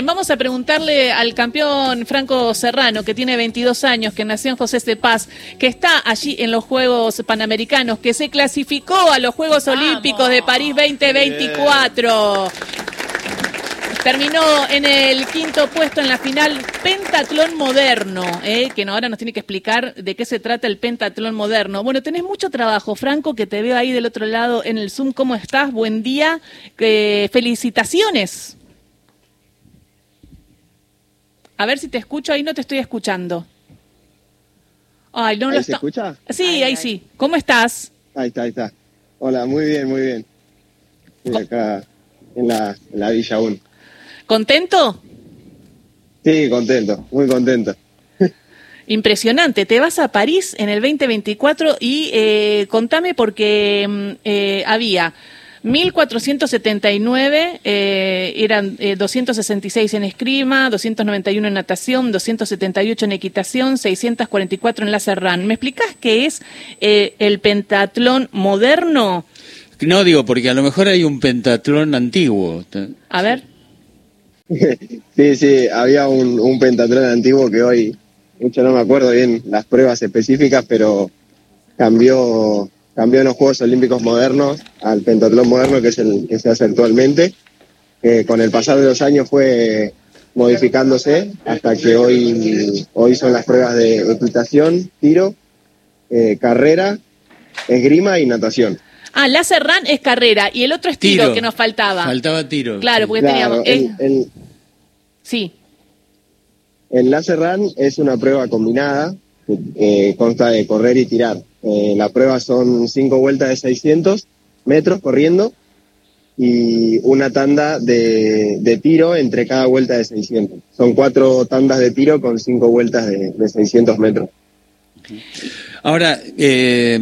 Vamos a preguntarle al campeón Franco Serrano, que tiene 22 años, que nació en José de Paz, que está allí en los Juegos Panamericanos, que se clasificó a los Juegos Olímpicos de París 2024. Terminó en el quinto puesto en la final pentatlón moderno, eh, que ahora nos tiene que explicar de qué se trata el pentatlón moderno. Bueno, tenés mucho trabajo, Franco, que te veo ahí del otro lado en el Zoom. ¿Cómo estás? Buen día. Eh, felicitaciones. A ver si te escucho, ahí no te estoy escuchando. Ay, no lo se escucha? Sí, ahí, sí. ¿Cómo estás? Ahí está, ahí está. Hola, muy bien, muy bien. Estoy acá en la, la Villa 1. ¿Contento? Sí, contento, muy contento. Impresionante. Te vas a París en el 2024 y eh, contame porque mm, eh, había 1479 eh, eran 266 eh, en esgrima, 291 en natación, 278 en equitación, 644 en la serrán. ¿Me explicas qué es eh, el pentatlón moderno? No digo, porque a lo mejor hay un pentatlón antiguo. A ver. sí, sí, había un, un pentatlón antiguo que hoy, mucho no me acuerdo bien las pruebas específicas, pero cambió cambió en los Juegos Olímpicos modernos al pentatlón moderno, que es el que se hace actualmente. con el pasar de los años fue modificándose hasta que hoy, hoy son las pruebas de equitación, tiro, eh, carrera, esgrima y natación. Ah, la serrán es carrera y el otro es tiro, que nos faltaba. Faltaba tiro. Claro, porque teníamos... El, sí. El láser run es una prueba combinada que consta de correr y tirar. Eh, la prueba son cinco vueltas de 600 metros corriendo y una tanda de, tiro entre cada vuelta de 600. Son cuatro tandas de tiro con cinco vueltas de, 600 metros. Ahora, eh,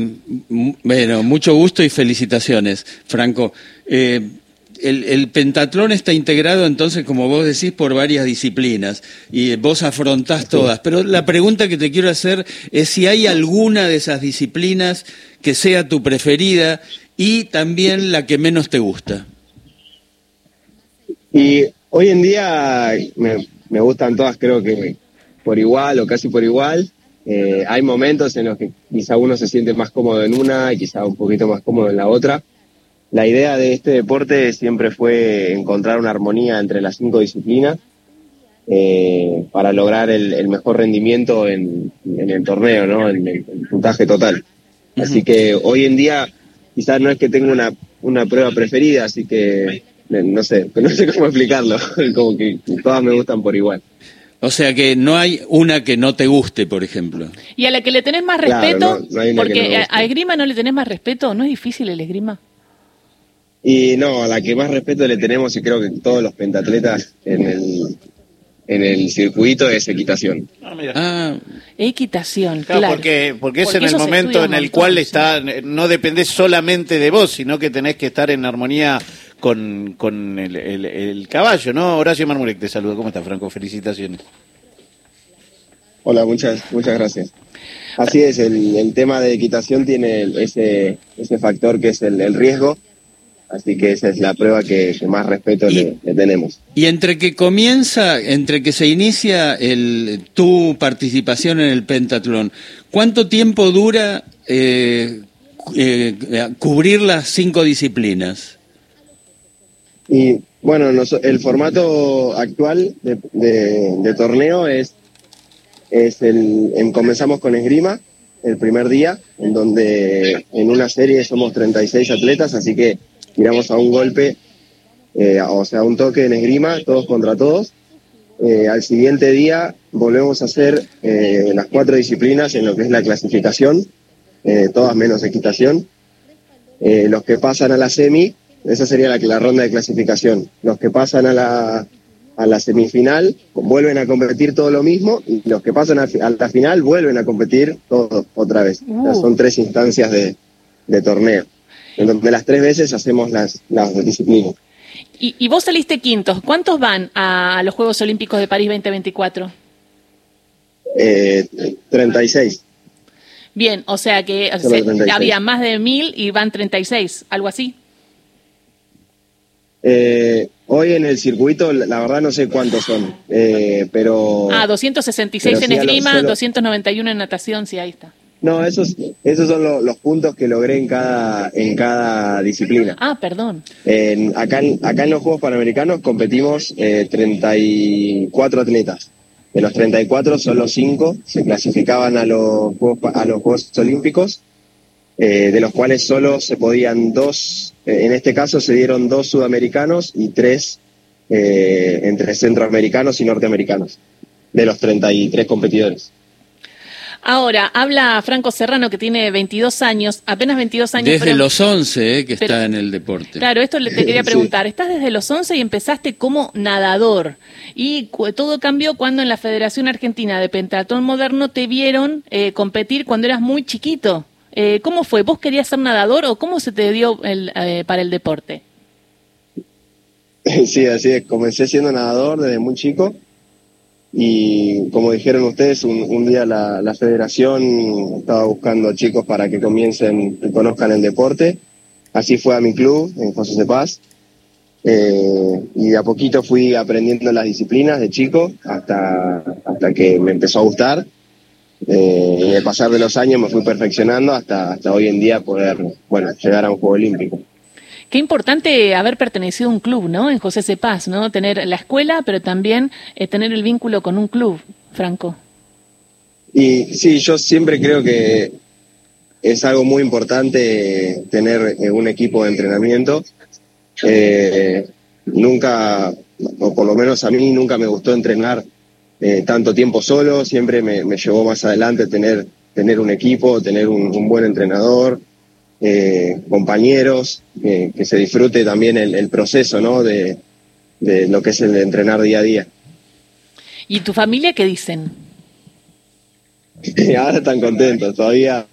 bueno, mucho gusto y felicitaciones, Franco. Eh, el, pentatlón está integrado entonces, como vos decís, por varias disciplinas y vos afrontás todas. Pero la pregunta que te quiero hacer es si hay alguna de esas disciplinas que sea tu preferida y también la que menos te gusta. Y hoy en día me, gustan todas, creo que por igual o casi por igual. Eh, hay momentos en los que quizá uno se siente más cómodo en una y quizá un poquito más cómodo en la otra la idea de este deporte siempre fue encontrar una armonía entre las cinco disciplinas eh, para lograr el, mejor rendimiento en, el torneo, ¿no? en el, puntaje total. Así que hoy en día quizás no es que tenga una, una prueba preferida, así que no sé, no sé cómo explicarlo, como que todas me gustan por igual. O sea que no hay una que no te guste, por ejemplo. Y a la que le tenés más respeto, porque a esgrima no le tenés más respeto, ¿no es difícil el esgrima? Y no, a la que más respeto le tenemos, y creo que todos los pentatletas en el, en el circuito, es equitación. Ah, ah equitación, claro. Porque, porque es en el momento en el cual está, no dependés solamente de vos, sino que tenés que estar en armonía con, con el, el, caballo, ¿no? Horacio Marmurek te saludo. ¿Cómo estás, Franco? Felicitaciones. Hola, muchas, muchas gracias. Así es, el, el tema de equitación tiene ese, ese factor que es el, el riesgo Así que esa es la prueba que, más respeto le, tenemos. Y entre que comienza, entre que se inicia el, tu participación en el pentatlón, ¿cuánto tiempo dura eh, eh, cubrir las cinco disciplinas? Y bueno, el formato actual de, torneo es, es el, comenzamos con esgrima el primer día, en donde en una serie somos 36 atletas, así que tiramos a un golpe, eh, o sea, un toque en esgrima, todos contra todos. Eh, al siguiente día volvemos a hacer eh, las cuatro disciplinas en lo que es la clasificación, todas menos equitación. los que pasan a la semi, esa sería la, la ronda de clasificación. Los que pasan a la, a la semifinal vuelven a competir todo lo mismo y los que pasan a, la final vuelven a competir todo otra vez. son tres instancias de, de torneo donde las tres veces hacemos las, las disciplinas. Y, vos saliste quintos. ¿Cuántos van a los Juegos Olímpicos de París 2024? Eh, 36. Bien, o sea que había más de mil y van 36, algo así. Eh, hoy en el circuito, la verdad no sé cuántos son, eh, pero... Ah, 266 en esgrima, 291 en natación, sí, ahí está. No, esos, esos son los puntos que logré en cada, en cada disciplina. Ah, perdón. acá, en, acá en los Juegos Panamericanos competimos eh, 34 atletas. De los 34, solo 5 se clasificaban a los Juegos, a los Juegos Olímpicos, eh, de los cuales solo se podían dos, eh, en este caso se dieron dos sudamericanos y tres eh, entre centroamericanos y norteamericanos, de los 33 competidores. Ahora, habla Franco Serrano, que tiene 22 años, apenas 22 años. Desde los 11, eh, que está en el deporte. Claro, esto te quería preguntar. Estás desde los 11 y empezaste como nadador. Y todo cambió cuando en la Federación Argentina de Pentatón Moderno te vieron eh, competir cuando eras muy chiquito. Eh, ¿Cómo fue? ¿Vos querías ser nadador o cómo se te dio el, para el deporte? Sí, así es. Comencé siendo nadador desde muy chico y como dijeron ustedes, un, día la, federación estaba buscando chicos para que comiencen y conozcan el deporte. Así fue a mi club, en José de Paz. Eh, y de a poquito fui aprendiendo las disciplinas de chico hasta, hasta que me empezó a gustar. Eh, y al pasar de los años me fui perfeccionando hasta, hasta hoy en día poder bueno, llegar a un Juego Olímpico. Qué importante haber pertenecido a un club, ¿no? En José Cepaz, ¿no? Tener la escuela, pero también eh, tener el vínculo con un club, Franco. Y sí, yo siempre creo que es algo muy importante tener eh, un equipo de entrenamiento. Eh, nunca, o por lo menos a mí, nunca me gustó entrenar tanto tiempo solo. Siempre me, llevó más adelante tener, tener un equipo, tener un buen entrenador, eh, compañeros, que se disfrute también el, proceso ¿no? de, lo que es el de entrenar día a día. ¿Y tu familia qué dicen? Ahora están contentos, todavía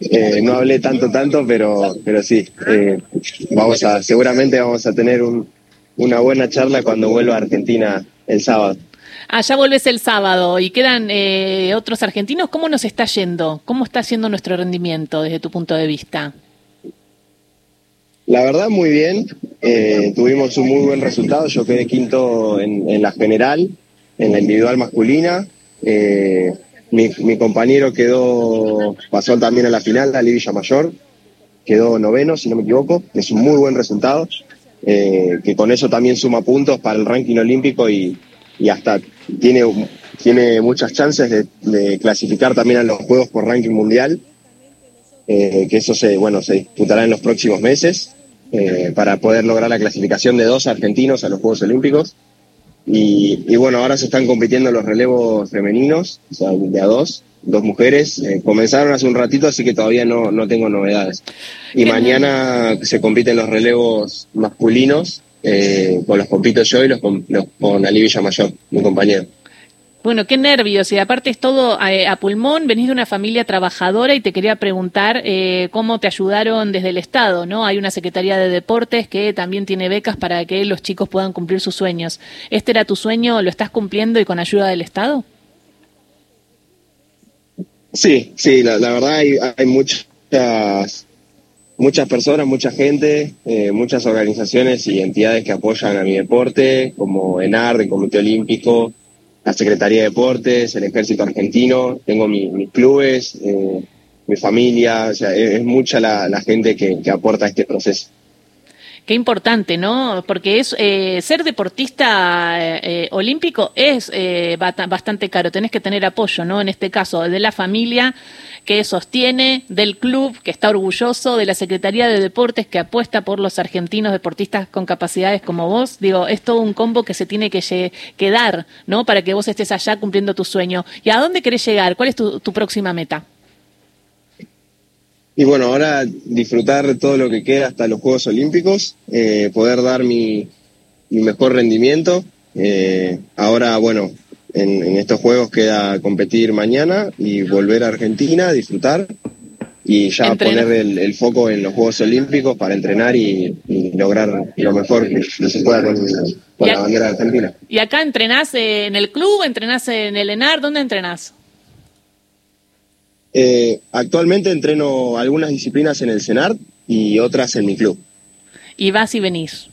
eh, no hablé tanto, tanto, pero, pero sí, eh, vamos a, seguramente vamos a tener un, una buena charla cuando vuelva a Argentina el sábado. Allá ah, vuelves el sábado y quedan eh, otros argentinos. ¿Cómo nos está yendo? ¿Cómo está siendo nuestro rendimiento desde tu punto de vista? La verdad, muy bien. Eh, tuvimos un muy buen resultado. Yo quedé quinto en, la general, en la individual masculina. Eh, mi, compañero quedó, pasó también a la final, a Villa Mayor. Quedó noveno, si no me equivoco. Es un muy buen resultado. que con eso también suma puntos para el ranking olímpico y, y hasta tiene, tiene muchas chances de, clasificar también a los Juegos por ranking mundial, eh, que eso se, bueno, se disputará en los próximos meses eh, para poder lograr la clasificación de dos argentinos a los Juegos Olímpicos. Y, bueno, ahora se están compitiendo los relevos femeninos, o sea, de a dos, dos mujeres. Eh, comenzaron hace un ratito, así que todavía no, no tengo novedades. Y mañana se compiten los relevos masculinos, eh, con los compito yo y los con, los, con Ali Villamayor, mi compañero. Bueno, qué nervios. Y aparte es todo eh, a, pulmón. Venís de una familia trabajadora y te quería preguntar eh, cómo te ayudaron desde el Estado, ¿no? Hay una Secretaría de Deportes que también tiene becas para que los chicos puedan cumplir sus sueños. ¿Este era tu sueño? ¿Lo estás cumpliendo y con ayuda del Estado? Sí, sí, la, verdad hay, hay muchas muchas personas, mucha gente, eh, muchas organizaciones y entidades que apoyan a mi deporte, como ENAR, el Comité Olímpico, la Secretaría de Deportes, el Ejército Argentino, tengo mis clubes, eh, mi familia, o sea, es, mucha la, gente que, aporta a este proceso. Qué importante, ¿no? Porque es eh, ser deportista olímpico es bastante caro. Tenés que tener apoyo, ¿no? En este caso, de la familia, que sostiene, del club que está orgulloso, de la Secretaría de Deportes que apuesta por los argentinos deportistas con capacidades como vos. Digo, es todo un combo que se tiene que, que dar, ¿no? Para que vos estés allá cumpliendo tu sueño. ¿Y a dónde querés llegar? ¿Cuál es tu, próxima meta? Y bueno, ahora disfrutar todo lo que queda hasta los Juegos Olímpicos, eh, poder dar mi, mejor rendimiento. Eh, ahora, bueno, en, estos juegos queda competir mañana y volver a Argentina, disfrutar y ya poner el, foco en los Juegos Olímpicos para entrenar y, lograr lo mejor que, se pueda con, la bandera de Argentina. ¿Y acá entrenás en el club, entrenás en el ENAR? ¿Dónde entrenás? Eh, actualmente entreno algunas disciplinas en el CENAR y otras en mi club. ¿Y vas y venís?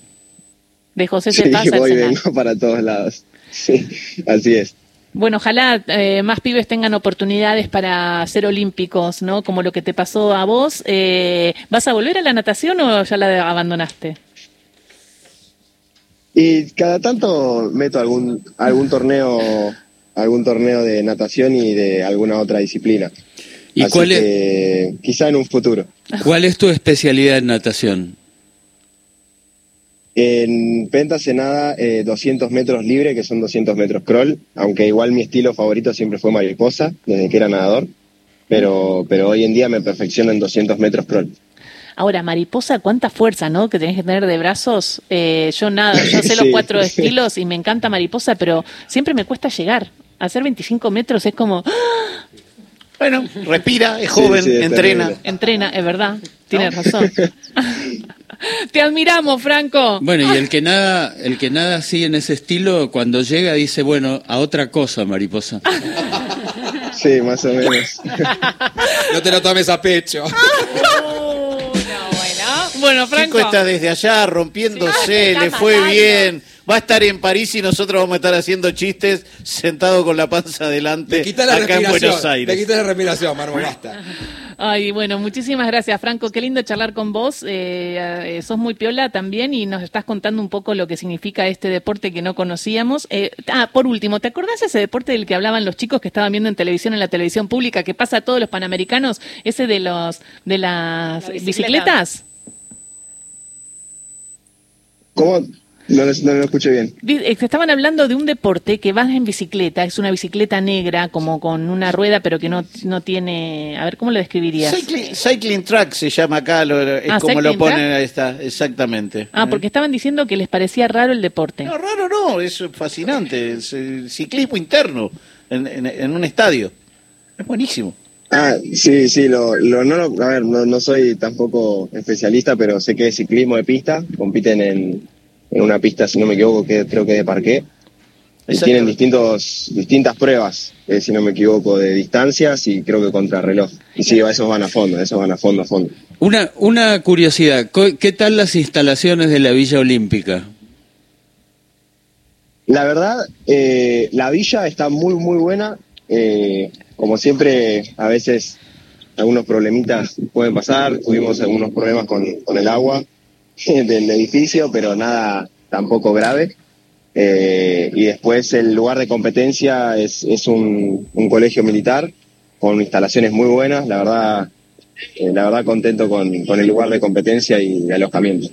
De José sí, voy vengo para todos lados. Sí, así es. Bueno, ojalá eh, más pibes tengan oportunidades para ser olímpicos, ¿no? Como lo que te pasó a vos. Eh, ¿Vas a volver a la natación o ya la abandonaste? Y cada tanto meto algún algún torneo algún torneo de natación y de alguna otra disciplina. ¿Y cuál es? quizá en un futuro. ¿Cuál es tu especialidad en natación? En penta se nada 200 metros libre, que son 200 metros crawl, aunque igual mi estilo favorito siempre fue mariposa, desde que era nadador, pero, pero hoy en día me perfecciono en 200 metros crawl. Ahora, mariposa, cuánta fuerza, ¿no? Que tenés que tener de brazos. Eh, yo nada, yo sé los cuatro estilos y me encanta mariposa, pero siempre me cuesta llegar. Hacer 25 metros es como... ¡ah! Bueno, respira, es joven, entrena. Entrena, es verdad, tienes razón. Te admiramos, Franco. Bueno, y el que nada, el que nada así en ese estilo, cuando llega dice, bueno, a otra cosa, mariposa. Sí, más o menos. No te lo tomes a pecho. Bueno. Franco. Chico está desde allá rompiéndose, le fue bien va a estar en París y nosotros vamos a estar haciendo chistes sentado con la panza adelante acá en Buenos Aires. Te quitas la respiración, Marmo, basta. Ay, bueno, muchísimas gracias, Franco. Qué lindo charlar con vos. Eh, eh, sos muy piola también y nos estás contando un poco lo que significa este deporte que no conocíamos. Eh, ah, por último, ¿te acordás ese deporte del que hablaban los chicos que estaban viendo en televisión, en la televisión pública, que pasa a todos los panamericanos? Ese de los de las bicicletas. ¿Cómo? No, no, lo escuché bien. Estaban hablando de un deporte que vas en bicicleta, es una bicicleta negra, como con una rueda, pero que no, no tiene. A ver, ¿cómo lo describirías? Cycling, track se llama acá, es ah, como lo ponen ahí está, exactamente. Ah, porque estaban diciendo que les parecía raro el deporte. No, raro no, es fascinante. Es ciclismo interno en, en, un estadio. Es buenísimo. Ah, sí, sí, lo, lo, no, a ver, no, no soy tampoco especialista, pero sé que es ciclismo de pista, compiten en, en una pista, si no me equivoco, que creo que de parqué. Y tienen distintos, distintas pruebas, eh, si no me equivoco, de distancias y creo que contra reloj. Y sí, esos van a fondo, esos van a fondo, a fondo. Una, una curiosidad, ¿qué tal las instalaciones de la Villa Olímpica? La verdad, eh, la villa está muy, muy buena. Eh, como siempre, a veces algunos problemitas pueden pasar. Tuvimos algunos problemas con, el agua del edificio, pero nada tampoco grave. Eh, y después el lugar de competencia es, es un, colegio militar con instalaciones muy buenas, la verdad, eh, la verdad contento con, con el lugar de competencia y alojamiento.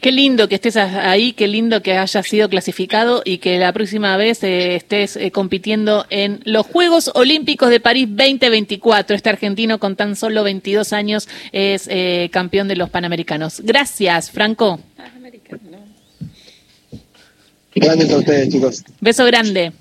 Qué lindo que estés ahí, qué lindo que hayas sido clasificado y que la próxima vez eh, estés eh, compitiendo en los Juegos Olímpicos de París 2024. Este argentino con tan solo 22 años es eh, campeón de los Panamericanos. Gracias, Franco. Gracias a ustedes, chicos. Beso grande.